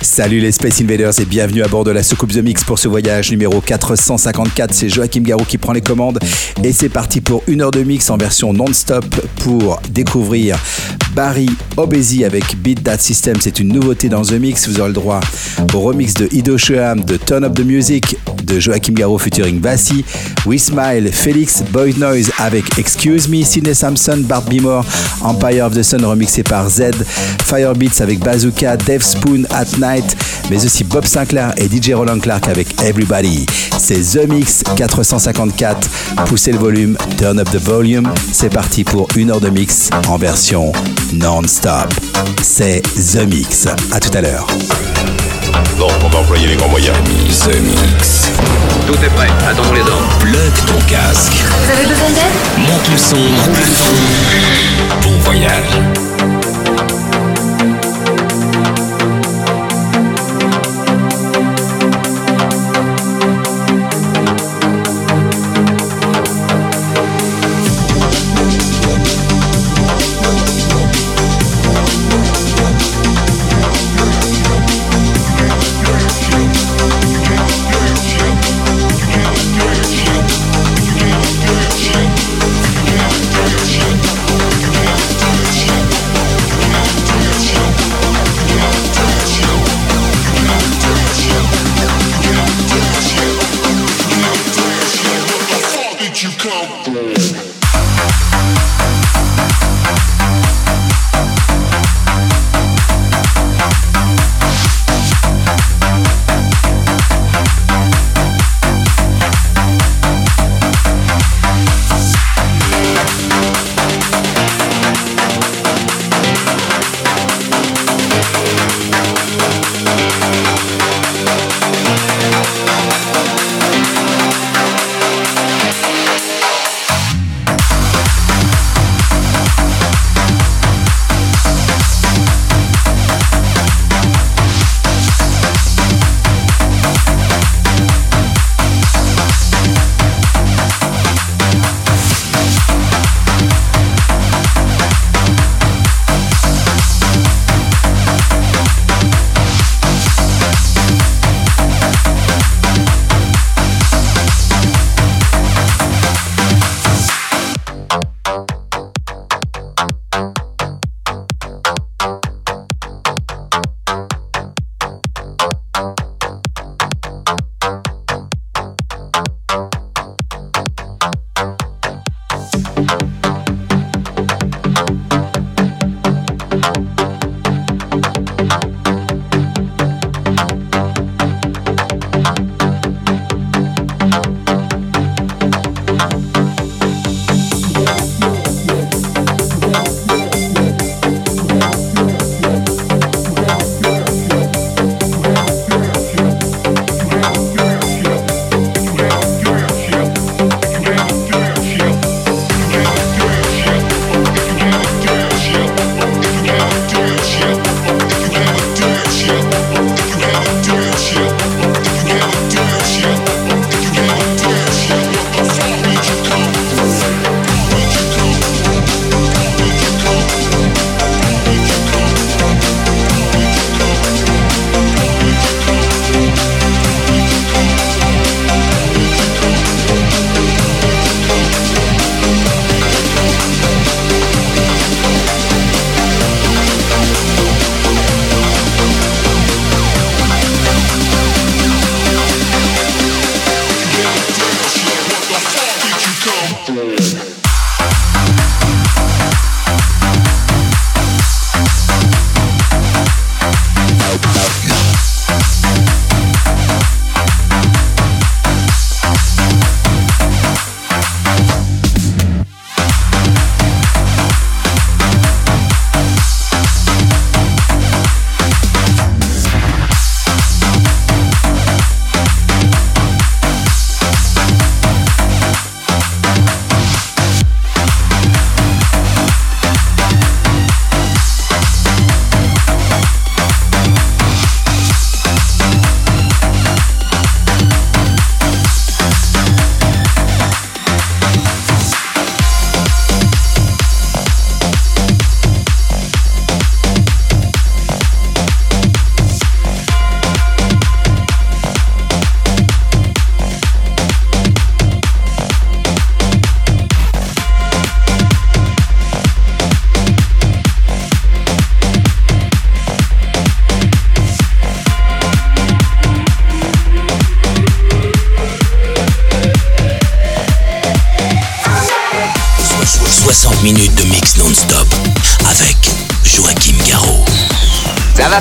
Salut les Space Invaders et bienvenue à bord de la soucoupe The Mix pour ce voyage numéro 454. C'est Joachim Garou qui prend les commandes et c'est parti pour une heure de mix en version non-stop pour découvrir Barry Obesi avec Beat That System. C'est une nouveauté dans The Mix. Vous aurez le droit au remix de Ido Shoham, de Turn Up the Music, de Joachim Garou featuring Bassi, We Smile, Felix, Boy Noise avec Excuse Me, Sidney Sampson, Bart Bimore, Empire of the Sun remixé par Z, Firebeats avec Bazooka, Dave Spoon, At Night, mais aussi Bob Sinclair et DJ Roland Clark avec Everybody. C'est The Mix 454. Poussez le volume, turn up the volume. C'est parti pour une heure de mix en version non-stop. C'est The Mix. À tout à l'heure. Bon, on va employer les grands moyens. The Mix. Tout est prêt, attendons les ordres. Plug ton casque. Vous avez besoin d'aide? Monte le son, roule le son. Bon voyage.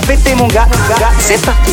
Péter mon gars, c'est parti.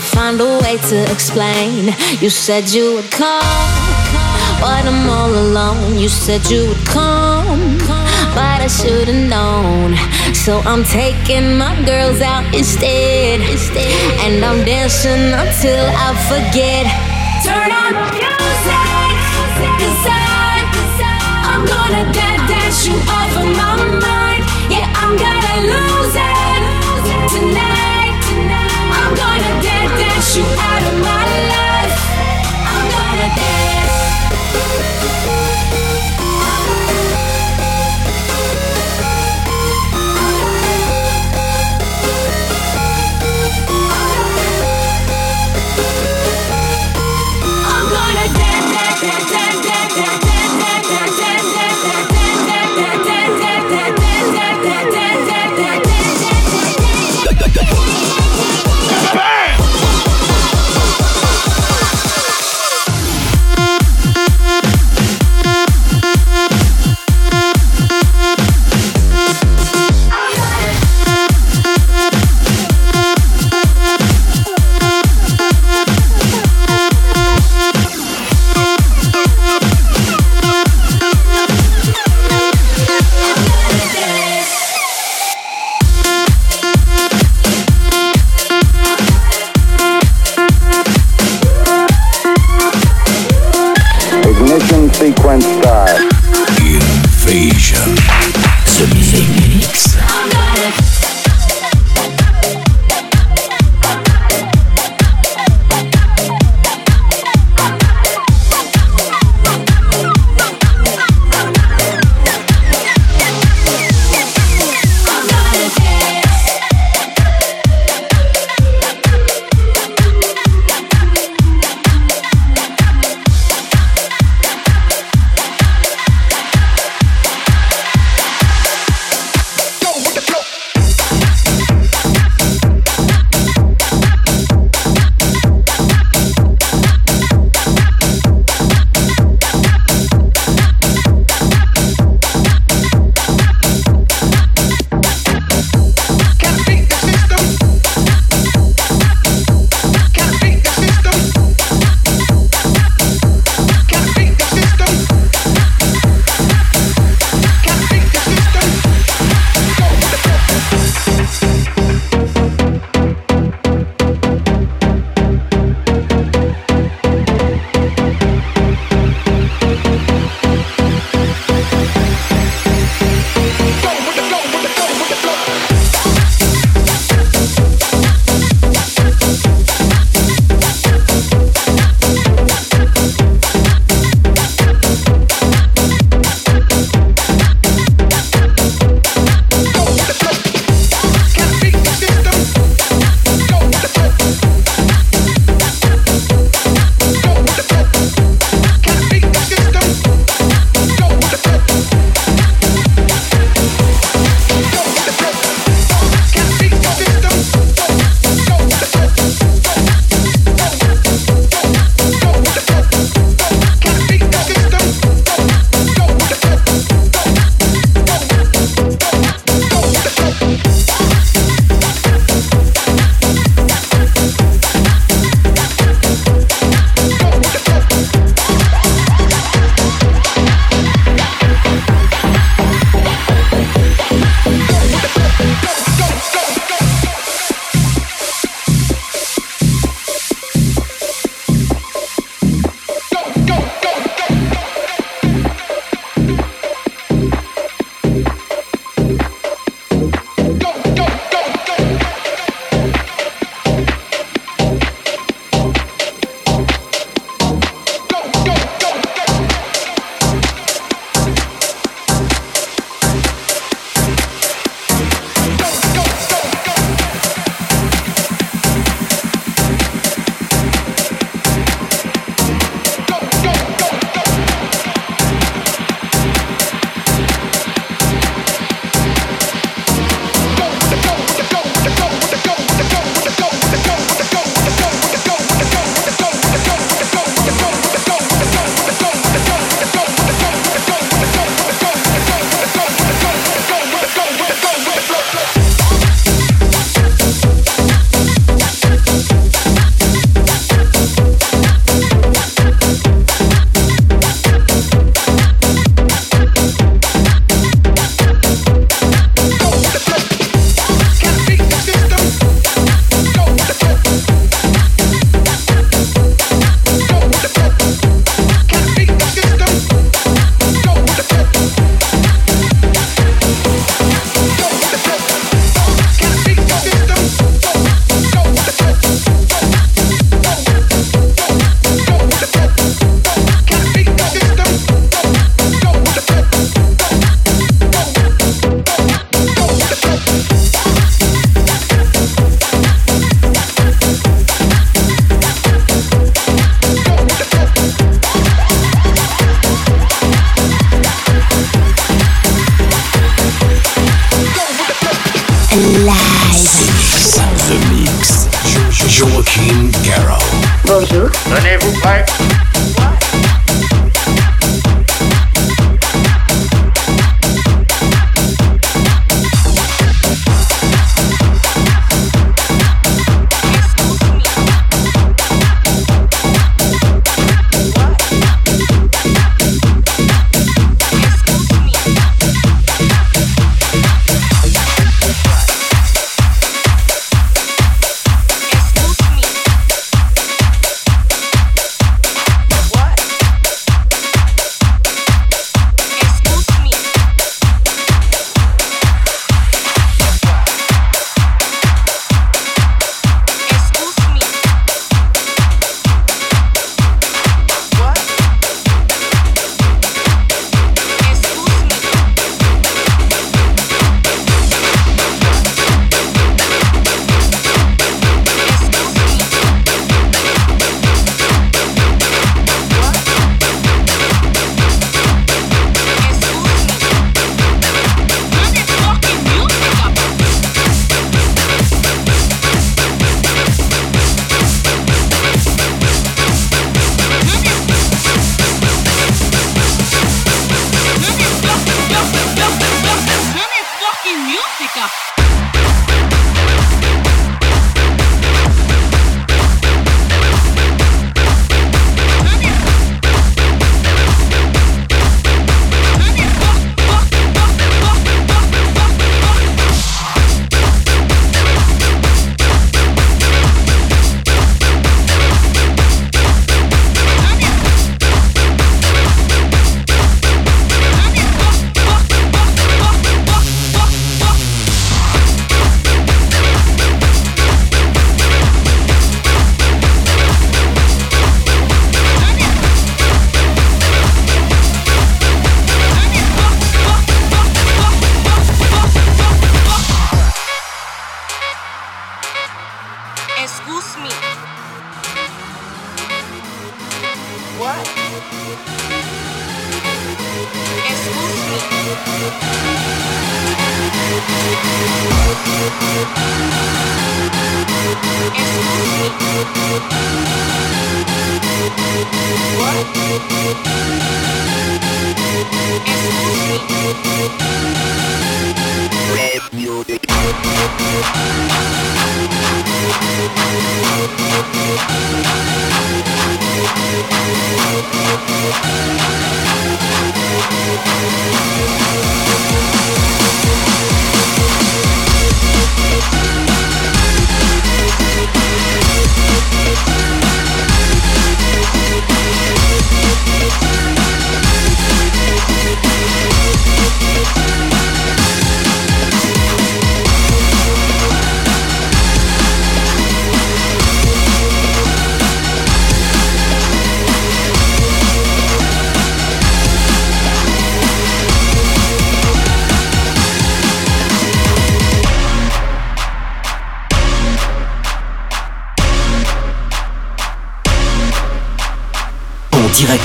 You find a way to explain. You said you would come, but I'm all alone. You said you would come, but I should've known. So I'm taking my girls out instead, and I'm dancing until I forget. Turn on the music, cause I, I'm gonna dance you off of my mind. Yeah, I'm gonna lose it tonight. Out of my life. I'm gonna dance.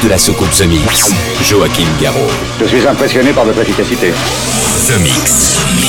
De la soucoupe The Mix, Joachim Garraud. Je suis impressionné par votre efficacité. The Mix.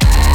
Check,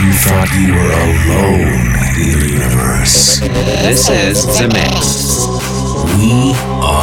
You thought you were alone in the universe. This is The mess. We are.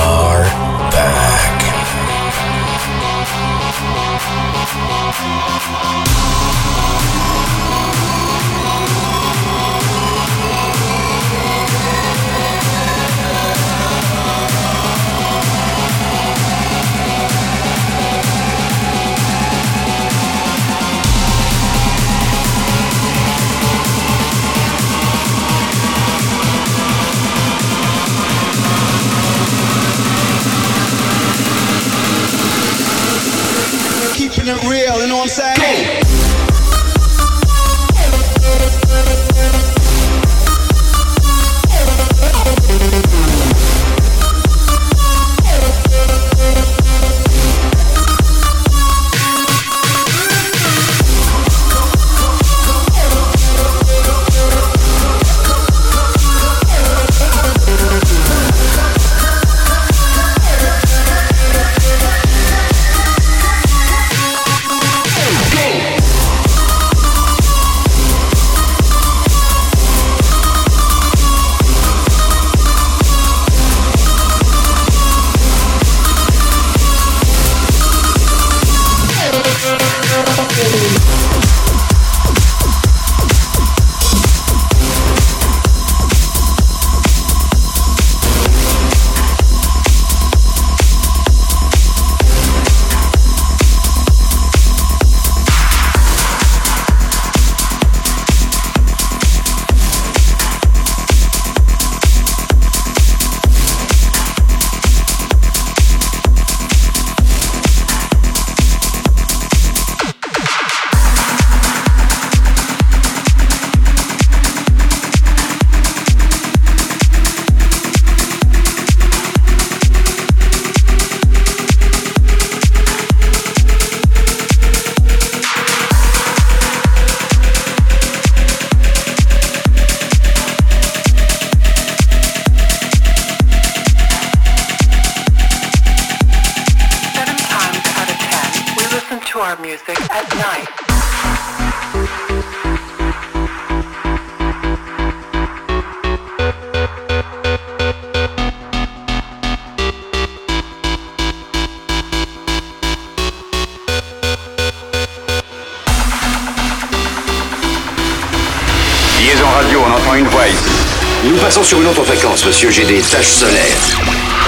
Monsieur. J'ai des taches solaires.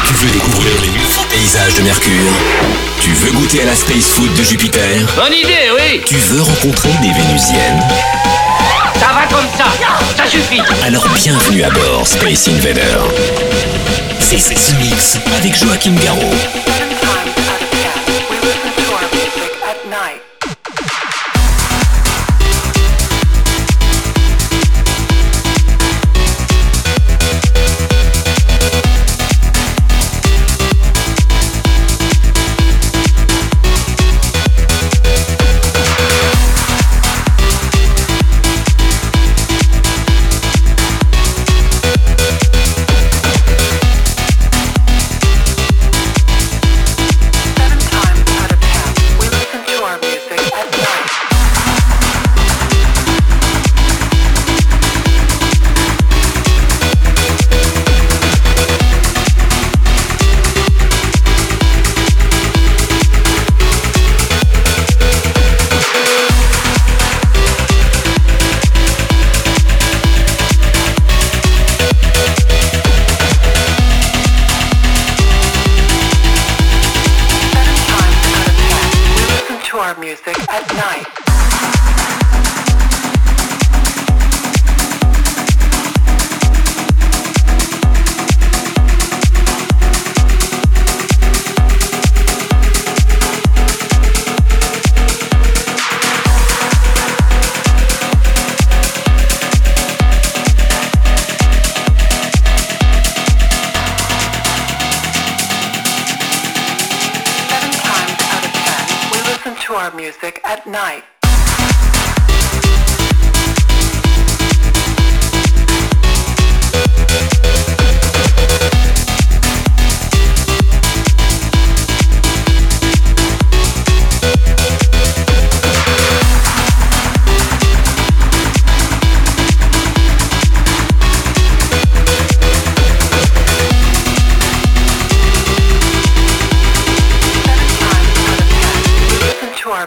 Tu veux découvrir les nouveaux paysages de Mercure Tu veux goûter à la space food de Jupiter Bonne idée, oui Tu veux rencontrer des Vénusiennes Ça va comme ça Ça suffit Alors bienvenue à bord, Space Invader. C'est ce mix avec Joachim Garraud.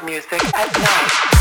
Music at night.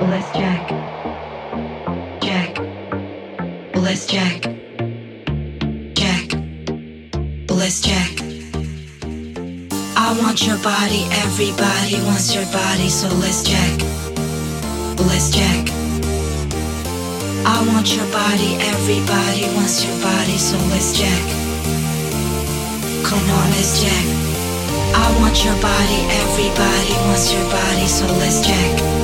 Let's jack. Jack. Let's jack. Jack. Let's jack. I want your body, everybody wants your body, so let's jack. Let's jack. I want your body, everybody wants your body, so let's jack. Come on let's jack. I want your body, everybody wants your body, so let's jack.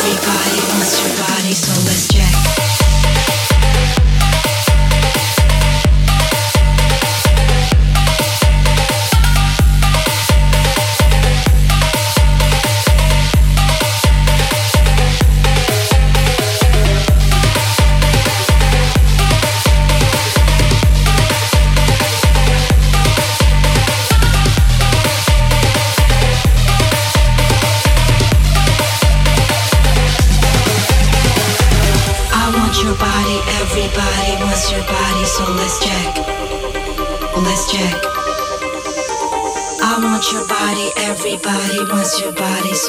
everybody wants your body, so let's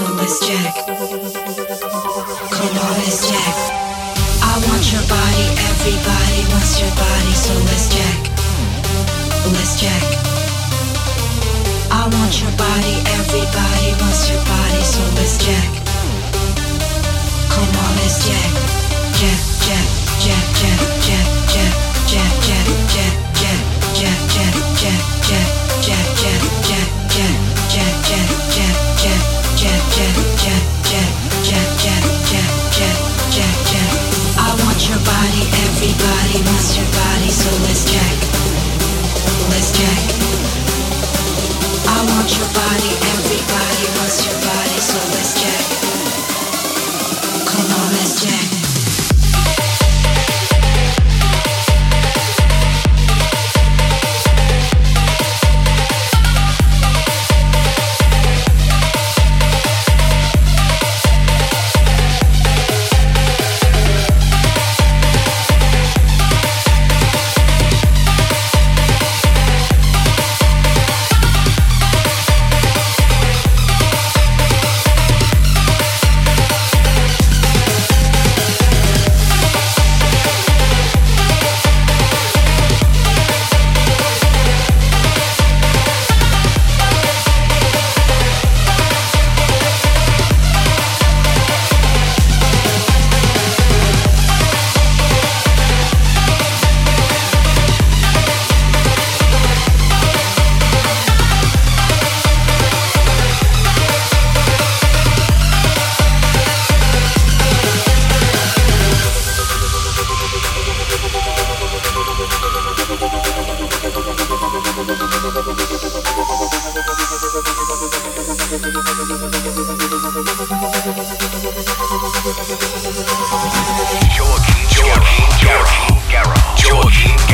body, so let's jack. Let's jack. I want your body, everybody wants your body, so let's jack. Let's jack. I want your body, everybody wants your body, so let's jack. Joachim, Joachim Garraud. Joaquin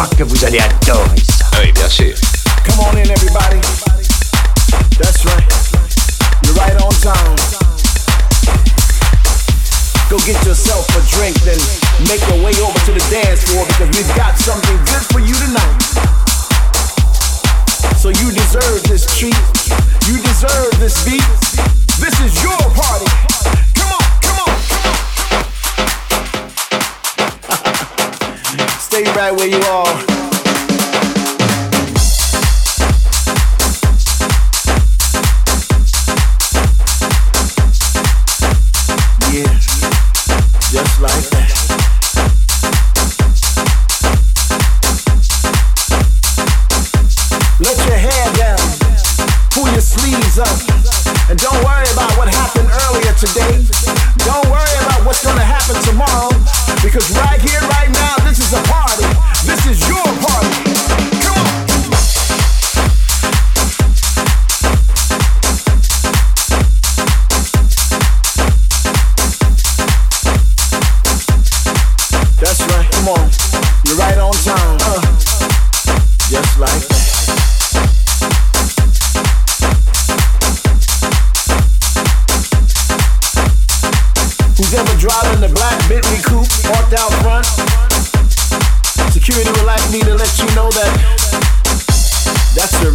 crois que vous allez adorer ça. Ah oui, bien sûr. Come on in, everybody. That's right. You're right on time. Go get yourself a drink, then make your way over to the dance floor because we've got something good for you tonight. So you deserve this treat. You deserve this beat. This is your party. Come on. Stay right where you are.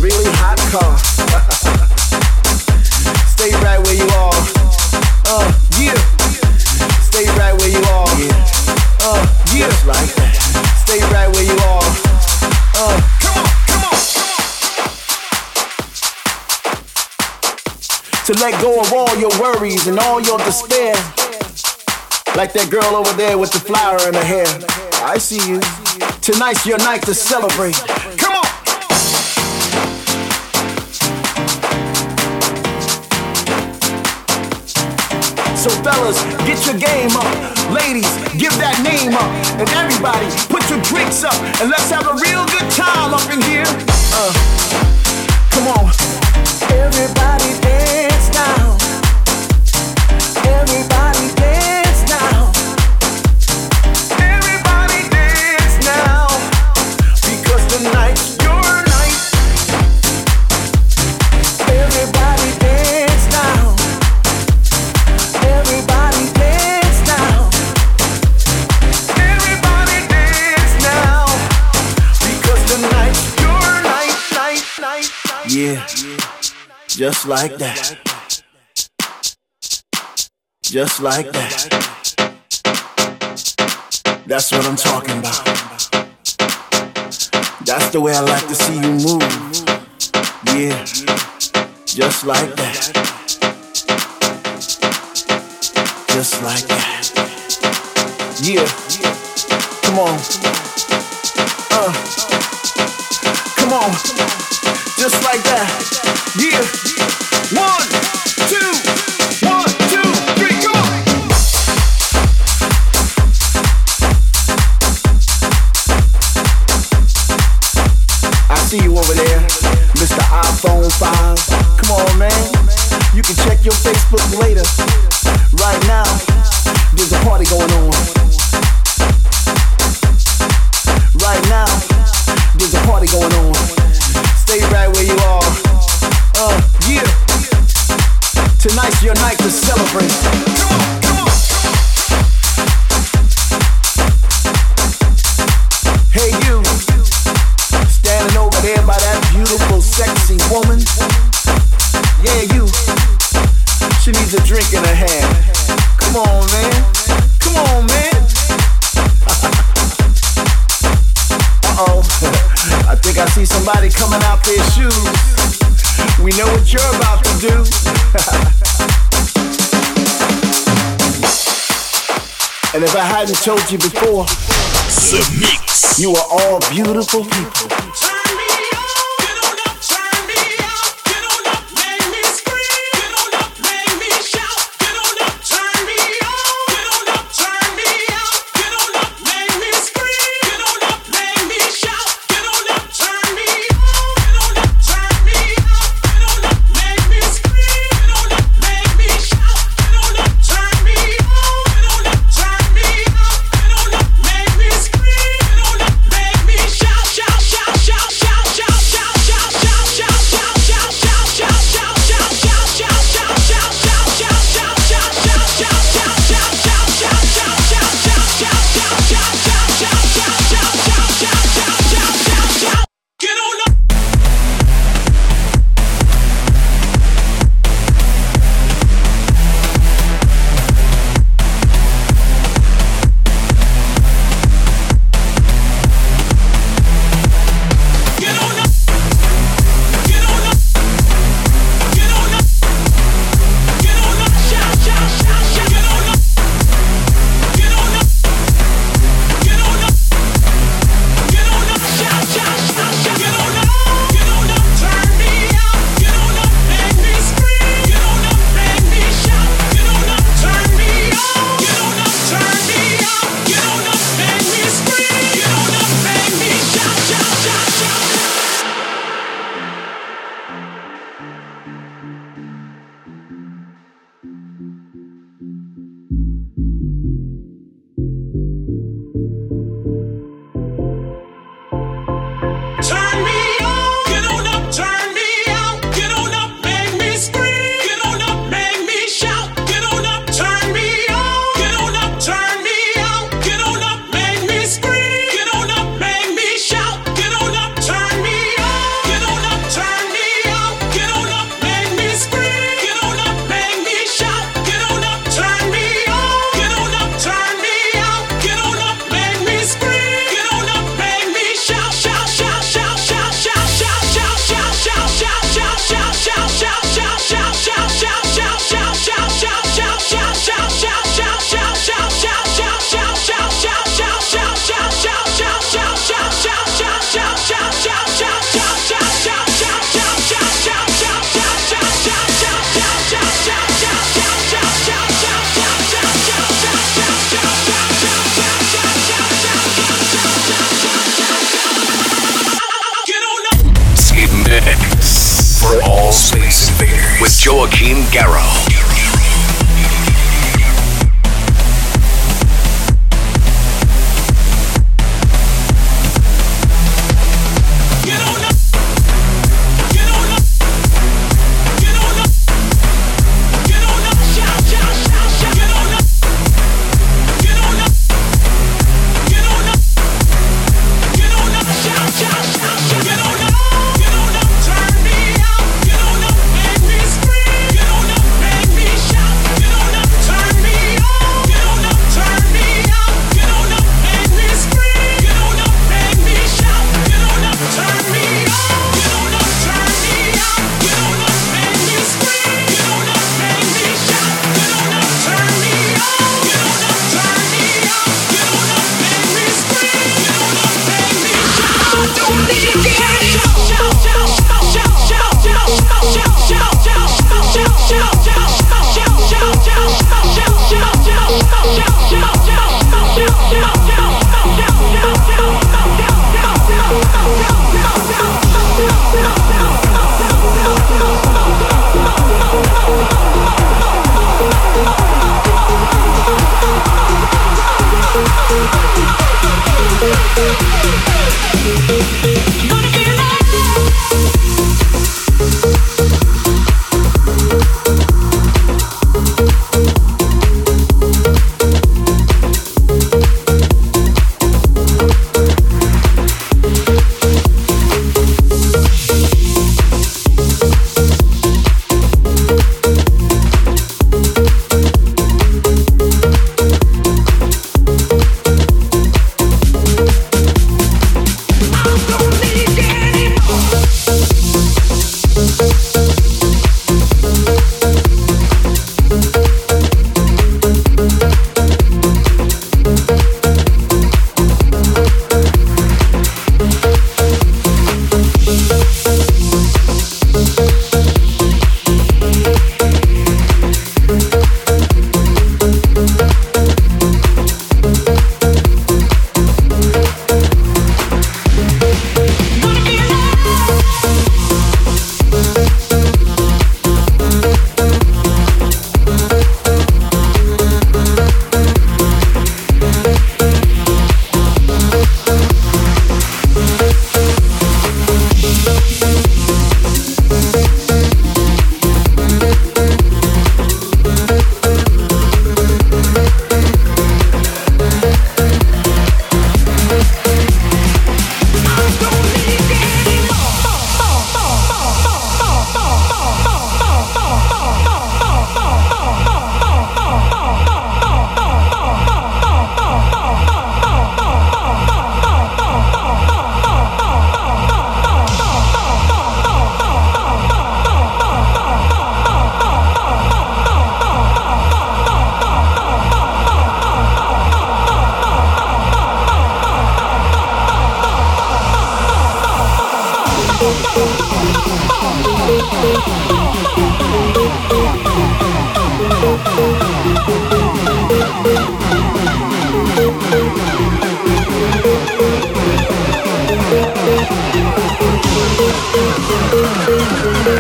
really hot car. Stay right where you are. Uh, yeah. Stay right where you are. Uh, yeah. Just like that. Stay right where you are. Uh, come on, come on, come on. To let go of all your worries and all your despair. Like that girl over there with the flower in her hair. I see you. Tonight's your night to celebrate. So fellas, get your game up. Ladies, give that name up. And everybody, put your drinks up. And let's have a real good time up in here. Uh, come on. Everybody dance now. Everybody dance. Just like that. Just like that. That's what I'm talking about. That's the way I like to see you move. Yeah. Just like that. Just like that. Yeah. Come on. Uh. Come on just like that. Yeah, one. I hadn't told you before. You are all beautiful people. Space Invaders with Joachim Garraud.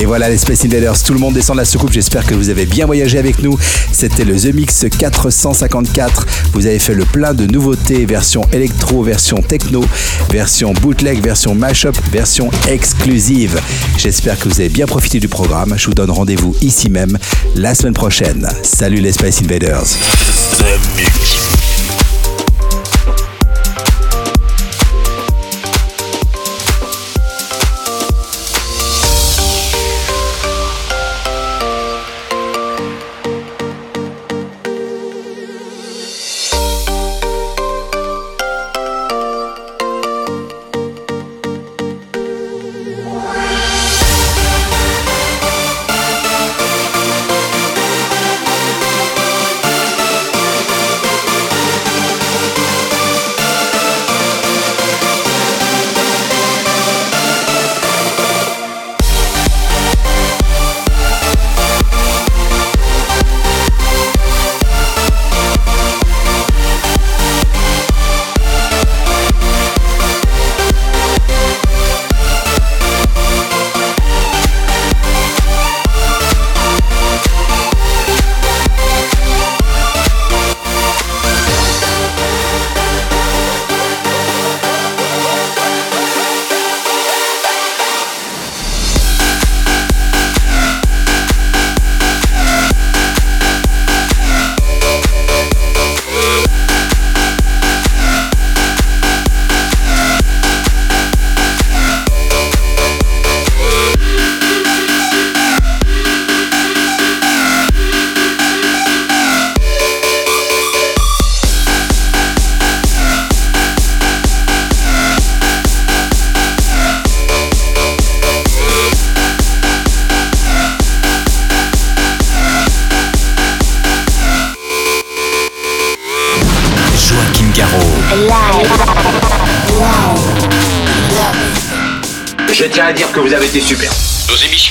Et voilà les Space Invaders, tout le monde descend de la soucoupe, j'espère que vous avez bien voyagé avec nous. C'était le The Mix 454, vous avez fait le plein de nouveautés, version électro, version techno, version bootleg, version mashup, version exclusive. J'espère que vous avez bien profité du programme, je vous donne rendez-vous ici même la semaine prochaine. Salut les Space Invaders.